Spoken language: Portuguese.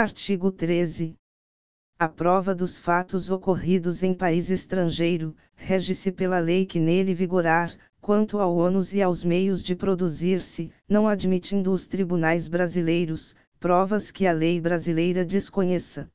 Artigo 13. A prova dos fatos ocorridos em país estrangeiro, rege-se pela lei que nele vigorar, quanto ao ônus e aos meios de produzir-se, não admitindo os tribunais brasileiros, provas que a lei brasileira desconheça.